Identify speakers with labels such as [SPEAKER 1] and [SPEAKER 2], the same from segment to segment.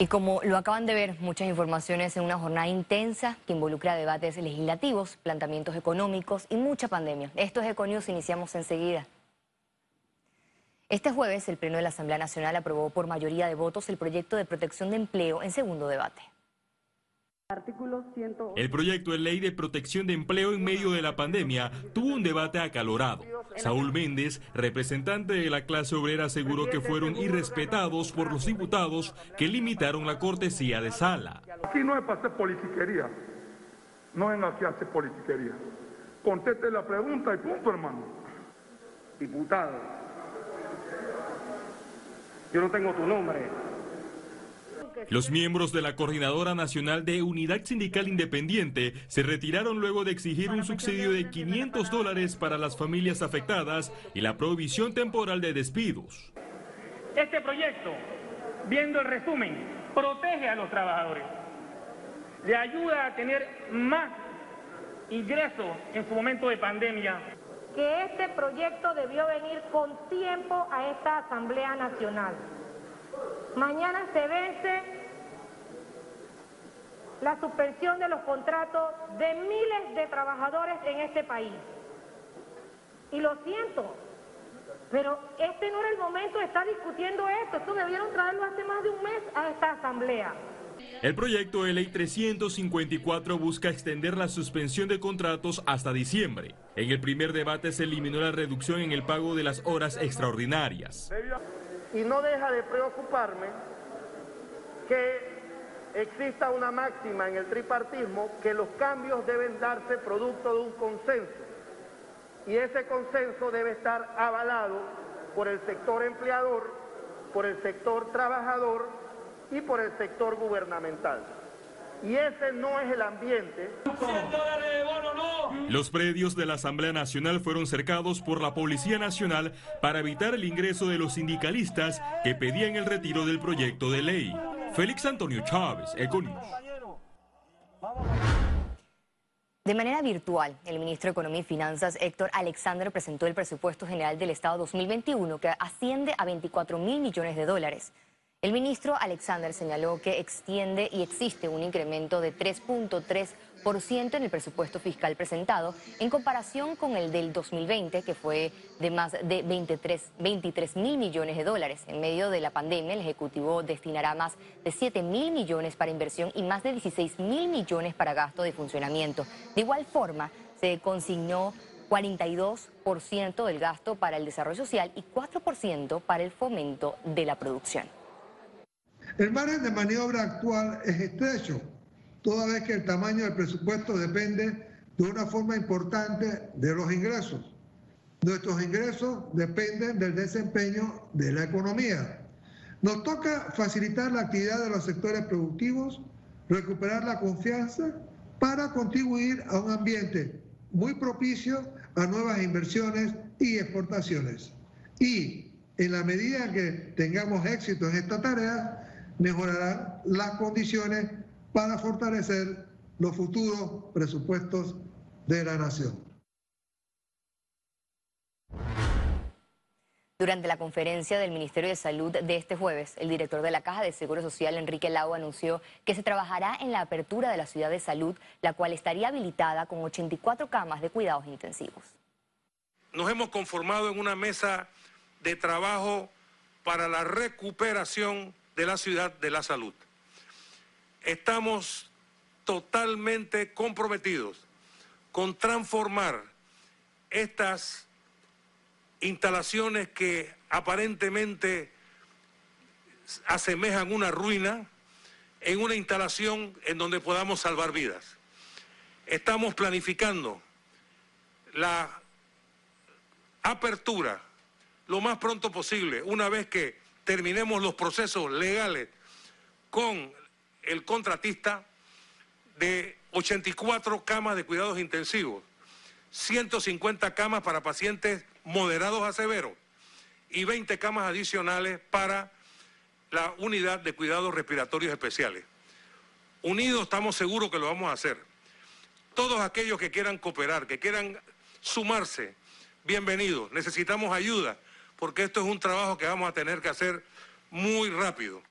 [SPEAKER 1] Y como lo acaban de ver, muchas informaciones en una jornada intensa que involucra debates legislativos, planteamientos económicos y mucha pandemia. Esto es Econius, iniciamos enseguida. Este jueves, el Pleno de la Asamblea Nacional aprobó por mayoría de votos el proyecto de protección de empleo en segundo debate.
[SPEAKER 2] El proyecto de ley de protección de empleo en medio de la pandemia tuvo un debate acalorado. Saúl Méndez, representante de la clase obrera, aseguró que fueron irrespetados por los diputados que limitaron la cortesía de sala.
[SPEAKER 3] Aquí no es para hacer politiquería, no es aquí hacer politiquería. Conteste la pregunta y punto, hermano.
[SPEAKER 4] Diputado, yo no tengo tu nombre.
[SPEAKER 2] Los miembros de la Coordinadora Nacional de Unidad Sindical Independiente se retiraron luego de exigir un subsidio de 500 dólares para las familias afectadas y la prohibición temporal de despidos.
[SPEAKER 5] Este proyecto, viendo el resumen, protege a los trabajadores, le ayuda a tener más ingresos en su momento de pandemia.
[SPEAKER 6] Que este proyecto debió venir con tiempo a esta Asamblea Nacional Mañana se vence la suspensión de los contratos de miles de trabajadores en este país. Y lo siento, pero este no era el momento de estar discutiendo esto. Esto debieron traerlo hace más de un mes a esta asamblea.
[SPEAKER 2] El proyecto de ley 354 busca extender la suspensión de contratos hasta diciembre. En el primer debate se eliminó la reducción en el pago de las horas extraordinarias
[SPEAKER 4] y no deja de preocuparme que exista una máxima en el tripartismo que los cambios deben darse producto de un consenso y ese consenso debe estar avalado por el sector empleador, por el sector trabajador y por el sector gubernamental. Y ese no es el ambiente.
[SPEAKER 2] Los predios de la Asamblea Nacional fueron cercados por la Policía Nacional para evitar el ingreso de los sindicalistas que pedían el retiro del proyecto de ley. Félix Antonio Chávez, Econius.
[SPEAKER 1] De manera virtual, el ministro de Economía y Finanzas, Héctor Alexander, presentó el presupuesto general del Estado 2021, que asciende a 24 mil millones de dólares. El ministro Alexander señaló que extiende y existe un incremento de 3.3% en el presupuesto fiscal presentado en comparación con el del 2020, que fue de más de 23, mil millones de dólares. En medio de la pandemia, el Ejecutivo destinará más de 7 mil millones para inversión y más de 16 mil millones para gasto de funcionamiento. De igual forma, se consignó 42% del gasto para el desarrollo social y 4% para el fomento de la producción.
[SPEAKER 7] El margen de maniobra actual es estrecho, toda vez que el tamaño del presupuesto depende de una forma importante de los ingresos. Nuestros ingresos dependen del desempeño de la economía. Nos toca facilitar la actividad de los sectores productivos, recuperar la confianza para contribuir a un ambiente muy propicio a nuevas inversiones y exportaciones. Y en la medida que tengamos éxito en esta tarea, mejorarán las condiciones para fortalecer los futuros presupuestos de la nación.
[SPEAKER 1] Durante la conferencia del Ministerio de Salud de este jueves, el director de la Caja de Seguro Social, Enrique Lau, anunció que se trabajará en la apertura de la ciudad de salud, la cual estaría habilitada con 84 camas de cuidados intensivos.
[SPEAKER 8] Nos hemos conformado en una mesa de trabajo para la recuperación de la ciudad de la salud. Estamos totalmente comprometidos con transformar estas instalaciones que aparentemente asemejan una ruina en una instalación en donde podamos salvar vidas. Estamos planificando la apertura lo más pronto posible, una vez que terminemos los procesos legales con el contratista de 84 camas de cuidados intensivos, 150 camas para pacientes moderados a severos y 20 camas adicionales para la unidad de cuidados respiratorios especiales. Unidos estamos seguros que lo vamos a hacer. Todos aquellos que quieran cooperar, que quieran sumarse, bienvenidos. Necesitamos ayuda porque esto es un trabajo que vamos a tener que hacer muy rápido.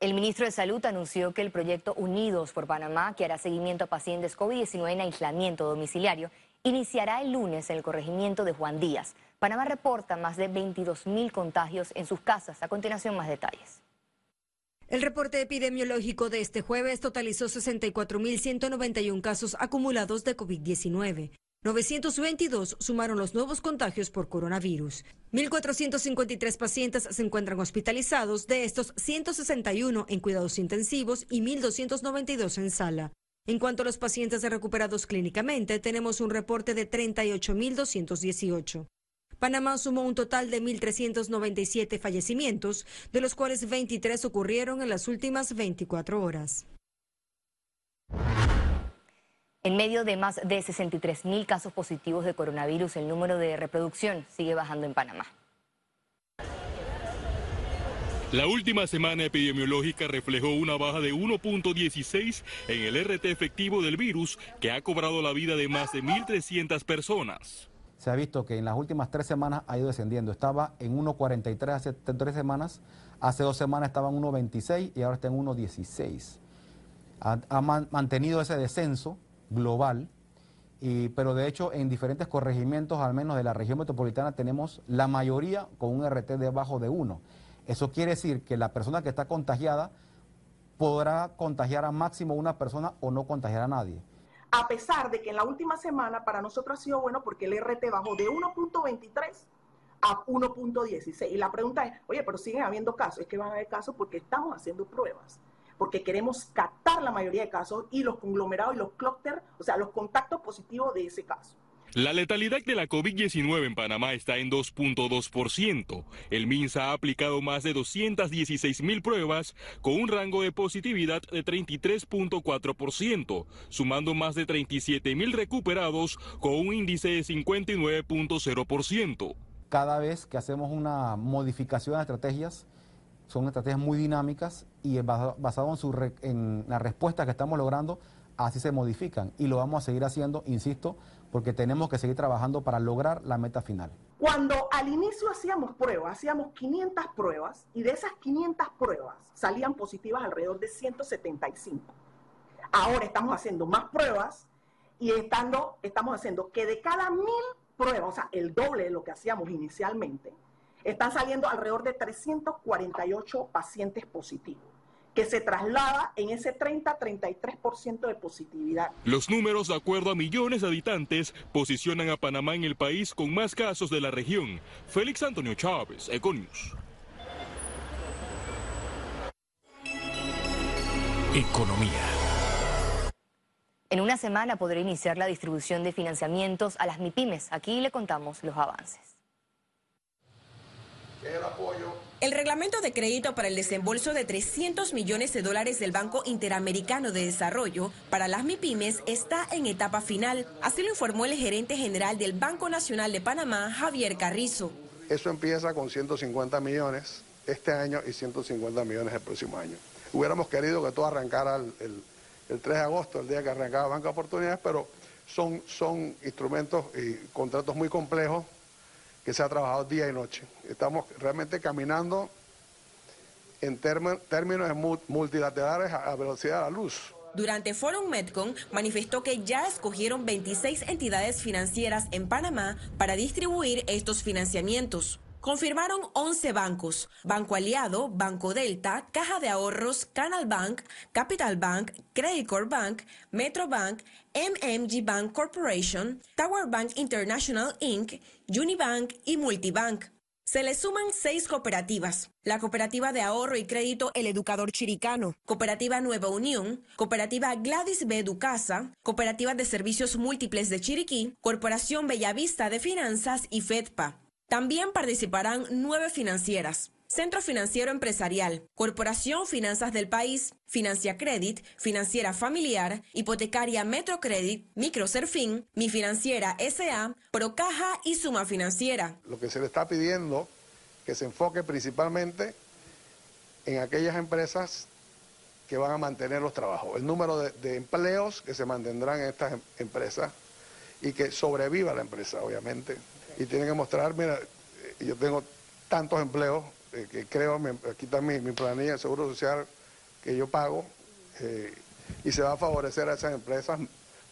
[SPEAKER 1] El ministro de Salud anunció que el proyecto Unidos por Panamá, que hará seguimiento a pacientes COVID-19 en aislamiento domiciliario, iniciará el lunes en el corregimiento de Juan Díaz. Panamá reporta más de 22 mil contagios en sus casas. A continuación, más detalles.
[SPEAKER 9] El reporte epidemiológico de este jueves totalizó 64.191 casos acumulados de COVID-19. 922 sumaron los nuevos contagios por coronavirus. 1.453 pacientes se encuentran hospitalizados, de estos 161 en cuidados intensivos y 1.292 en sala. En cuanto a los pacientes recuperados clínicamente, tenemos un reporte de 38.218. Panamá sumó un total de 1.397 fallecimientos, de los cuales 23 ocurrieron en las últimas 24 horas.
[SPEAKER 1] En medio de más de 63 mil casos positivos de coronavirus, el número de reproducción sigue bajando en Panamá.
[SPEAKER 2] La última semana epidemiológica reflejó una baja de 1.16 en el RT efectivo del virus, que ha cobrado la vida de más de 1.300 personas.
[SPEAKER 10] Se ha visto que en las últimas tres semanas ha ido descendiendo. Estaba en 1.43 hace tres semanas, hace dos semanas estaba en 1.26 y ahora está en 1.16. Ha, ha mantenido ese descenso global, y, pero de hecho en diferentes corregimientos, al menos de la región metropolitana, tenemos la mayoría con un RT debajo de 1. Eso quiere decir que la persona que está contagiada podrá contagiar a máximo una persona o no contagiar a nadie.
[SPEAKER 11] A pesar de que en la última semana para nosotros ha sido bueno porque el RT bajó de 1.23 a 1.16. Y la pregunta es, oye, pero siguen habiendo casos. Es que van a haber casos porque estamos haciendo pruebas porque queremos captar la mayoría de casos y los conglomerados y los clústeres, o sea, los contactos positivos de ese caso.
[SPEAKER 2] La letalidad de la COVID-19 en Panamá está en 2.2%. El MINSA ha aplicado más de 216 mil pruebas con un rango de positividad de 33.4%, sumando más de 37 mil recuperados con un índice de 59.0%.
[SPEAKER 10] Cada vez que hacemos una modificación de estrategias, son estrategias muy dinámicas y basado, en, en la respuesta que estamos logrando, así se modifican. Y lo vamos a seguir haciendo, insisto, porque tenemos que seguir trabajando para lograr la meta final.
[SPEAKER 11] Cuando al inicio hacíamos pruebas, hacíamos 500 pruebas y de esas 500 pruebas salían positivas alrededor de 175. Ahora estamos haciendo más pruebas y estando, estamos haciendo que de cada mil pruebas, o sea, el doble de lo que hacíamos inicialmente, están saliendo alrededor de 348 pacientes positivos que se traslada en ese 30-33% de positividad.
[SPEAKER 2] Los números, de acuerdo a millones de habitantes, posicionan a Panamá en el país con más casos de la región. Félix Antonio Chávez, Econius.
[SPEAKER 1] Economía. En una semana podrá iniciar la distribución de financiamientos a las MIPIMES. Aquí le contamos los avances
[SPEAKER 12] el apoyo. El reglamento de crédito para el desembolso de 300 millones de dólares del Banco Interamericano de Desarrollo para las MIPIMES está en etapa final. Así lo informó el gerente general del Banco Nacional de Panamá, Javier Carrizo.
[SPEAKER 13] Eso empieza con 150 millones este año y 150 millones el próximo año. Hubiéramos querido que todo arrancara el, 3 de agosto, el día que arrancaba Banco de Oportunidades, pero son, son instrumentos y contratos muy complejos que se ha trabajado día y noche. Estamos realmente caminando en términos multilaterales a velocidad de la luz.
[SPEAKER 12] Durante Forum Medcon manifestó que ya escogieron 26 entidades financieras en Panamá para distribuir estos financiamientos. Confirmaron 11 bancos, Banco Aliado, Banco Delta, Caja de Ahorros, Canal Bank, Capital Bank, Credit Bank, Metro Bank, MMG Bank Corporation, Tower Bank International Inc., Unibank y Multibank. Se le suman seis cooperativas. La Cooperativa de Ahorro y Crédito El Educador Chiricano, Cooperativa Nueva Unión, Cooperativa Gladys B. Ducasa, Cooperativa de Servicios Múltiples de Chiriquí, Corporación Bellavista de Finanzas y FEDPA. También participarán nueve financieras. Centro Financiero Empresarial, Corporación Finanzas del País, Financia Credit, Financiera Familiar, Hipotecaria Metrocredit, Microserfin, Mi Financiera SA, Procaja y Suma Financiera.
[SPEAKER 13] Lo que se le está pidiendo que se enfoque principalmente en aquellas empresas que van a mantener los trabajos, el número de, empleos que se mantendrán en estas em, empresas y que sobreviva la empresa, obviamente y tienen que mostrar, mira, yo tengo tantos empleos eh, que creo, aquí está mi, planilla de Seguro Social, que yo pago eh, y se va a favorecer a esas empresas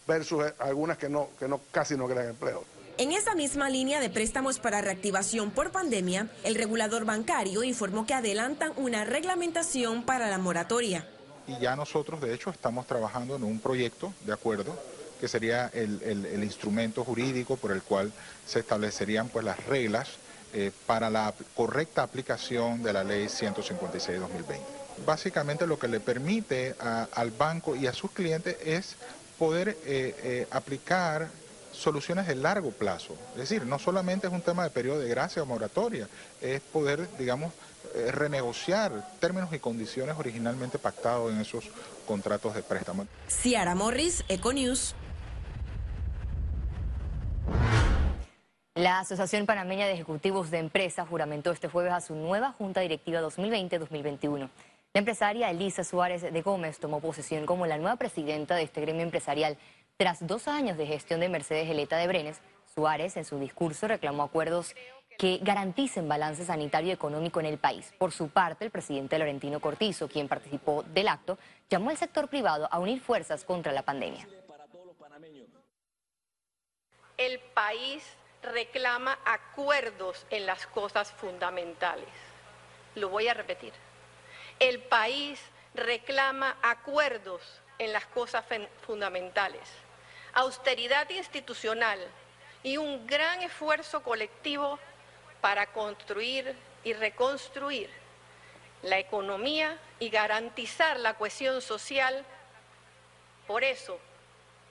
[SPEAKER 13] versus algunas que no, que no casi no crean empleo.
[SPEAKER 12] En esa misma línea de préstamos para reactivación por pandemia, el regulador bancario informó que adelantan una reglamentación para la moratoria.
[SPEAKER 14] Y ya nosotros, de hecho, estamos trabajando en un proyecto de acuerdo que sería el, instrumento jurídico por el cual se establecerían pues, las reglas eh, para la correcta aplicación de la ley 156-2020. Básicamente lo que le permite al banco y a sus clientes es poder eh, eh, aplicar soluciones de largo plazo. Es decir, no solamente es un tema de periodo de gracia o moratoria, es poder, digamos, renegociar términos y condiciones originalmente pactados en esos contratos de préstamo.
[SPEAKER 12] Ciara Morris, Econews.
[SPEAKER 1] La Asociación Panameña de Ejecutivos de Empresas juramentó este jueves a su nueva Junta Directiva 2020-2021. La empresaria Elisa Suárez de Gómez tomó posesión como la nueva presidenta de este gremio empresarial. Tras dos años de gestión de Mercedes Eleta de Brenes, Suárez en su discurso reclamó acuerdos que garanticen balance sanitario y económico en el país. Por su parte, el presidente Laurentino Cortizo, quien participó del acto, llamó al sector privado a unir fuerzas contra la pandemia.
[SPEAKER 15] El país reclama acuerdos en las cosas fundamentales. Lo voy a repetir. El país reclama acuerdos en las cosas fundamentales. Austeridad institucional y un gran esfuerzo colectivo para construir y reconstruir la economía y garantizar la cohesión social. Por eso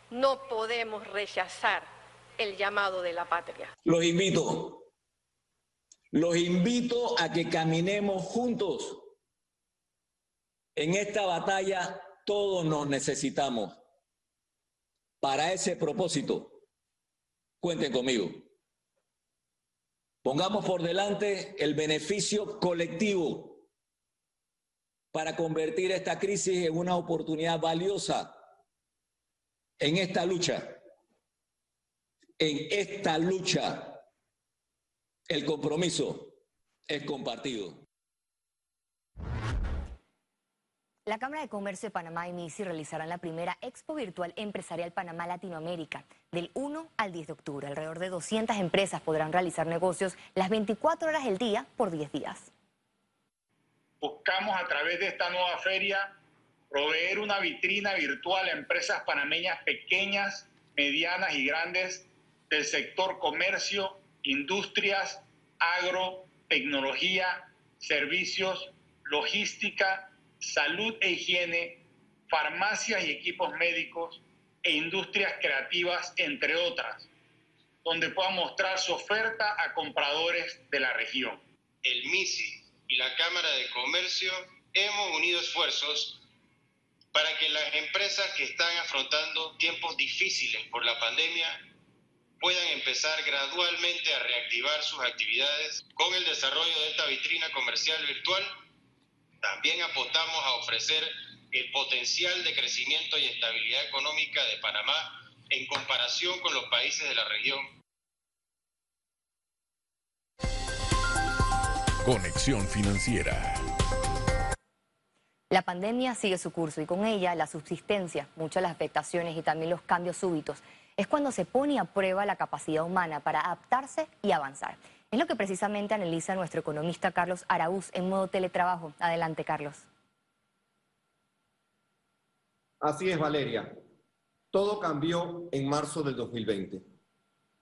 [SPEAKER 15] no podemos rechazar el llamado de la patria.
[SPEAKER 16] Los invito, los invito a que caminemos juntos. En esta batalla todos nos necesitamos. Para ese propósito, cuenten conmigo. Pongamos por delante el beneficio colectivo para convertir esta crisis en una oportunidad valiosa en esta lucha. En esta lucha, el compromiso es compartido.
[SPEAKER 1] La Cámara de Comercio de Panamá y MISI realizarán la primera Expo Virtual Empresarial Panamá Latinoamérica del 1 al 10 de octubre. Alrededor de 200 empresas podrán realizar negocios las 24 horas del día por 10 días.
[SPEAKER 17] Buscamos a través de esta nueva feria proveer una vitrina virtual a empresas panameñas pequeñas, medianas y grandes del sector comercio, industrias, agro, tecnología, servicios, logística salud e higiene, farmacias y equipos médicos e industrias creativas, entre otras, donde pueda mostrar su oferta a compradores de la región.
[SPEAKER 18] El MISI y la Cámara de Comercio hemos unido esfuerzos para que las empresas que están afrontando tiempos difíciles por la pandemia puedan empezar gradualmente a reactivar sus actividades con el desarrollo de esta vitrina comercial virtual también apostamos a ofrecer el potencial de crecimiento y estabilidad económica de Panamá en comparación con los países de la región.
[SPEAKER 19] Conexión Financiera.
[SPEAKER 1] La pandemia sigue su curso y con ella la subsistencia, muchas las afectaciones y también los cambios súbitos. Es cuando se pone a prueba la capacidad humana para adaptarse y avanzar. Es lo que precisamente analiza nuestro economista Carlos Araúz en modo teletrabajo. Adelante, Carlos.
[SPEAKER 20] Así es, Valeria. Todo cambió en marzo del 2020.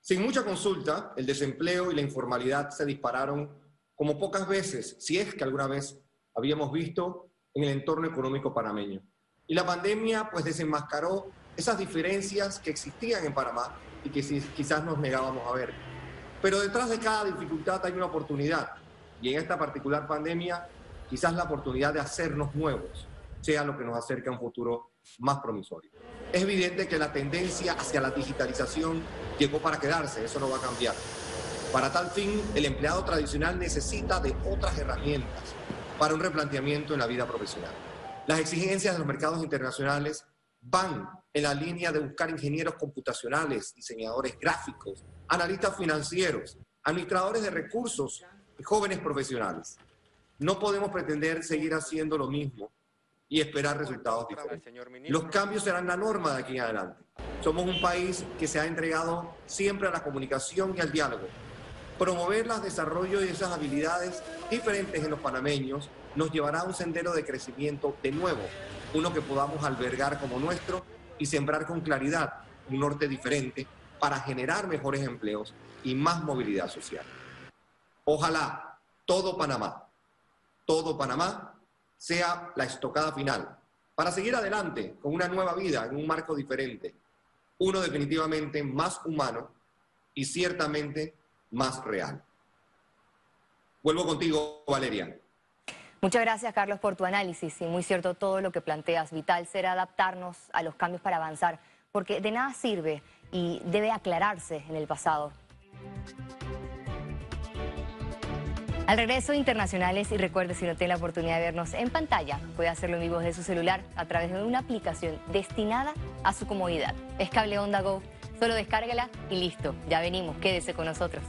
[SPEAKER 20] Sin mucha consulta, el desempleo y la informalidad se dispararon como pocas veces, si es que alguna vez habíamos visto en el entorno económico panameño. Y la pandemia pues desenmascaró esas diferencias que existían en Panamá y que quizás nos negábamos a ver. Pero detrás de cada dificultad hay una oportunidad. Y en esta particular pandemia, quizás la oportunidad de hacernos nuevos sea lo que nos acerque a un futuro más promisorio. Es evidente que la tendencia hacia la digitalización llegó para quedarse, eso no va a cambiar. Para tal fin, el empleado tradicional necesita de otras herramientas para un replanteamiento en la vida profesional. Las exigencias de los mercados internacionales van en la línea de buscar ingenieros computacionales, diseñadores gráficos, analistas financieros, administradores de recursos y jóvenes profesionales. No podemos pretender seguir haciendo lo mismo y esperar resultados diferentes. Los cambios serán la norma de aquí en adelante. Somos un país que se ha entregado siempre a la comunicación y al diálogo. Promover el desarrollo de esas habilidades diferentes en los panameños nos llevará a un sendero de crecimiento de nuevo, uno que podamos albergar como nuestro y sembrar con claridad un norte diferente para generar mejores empleos y más movilidad social. Ojalá todo Panamá, todo Panamá sea la estocada final para seguir adelante con una nueva vida en un marco diferente, uno definitivamente más humano y ciertamente más real. Vuelvo contigo, Valeria.
[SPEAKER 1] Muchas gracias, Carlos, por tu análisis. Y muy cierto todo lo que planteas. Vital será adaptarnos a los cambios para avanzar, porque de nada sirve y debe aclararse en el pasado. Al regreso internacionales y recuerde si no tiene la oportunidad de vernos en pantalla, puede hacerlo en vivo desde su celular a través de una aplicación destinada a su comodidad. Es Cable Onda Go, solo descárgala y listo, ya venimos, quédese con nosotros.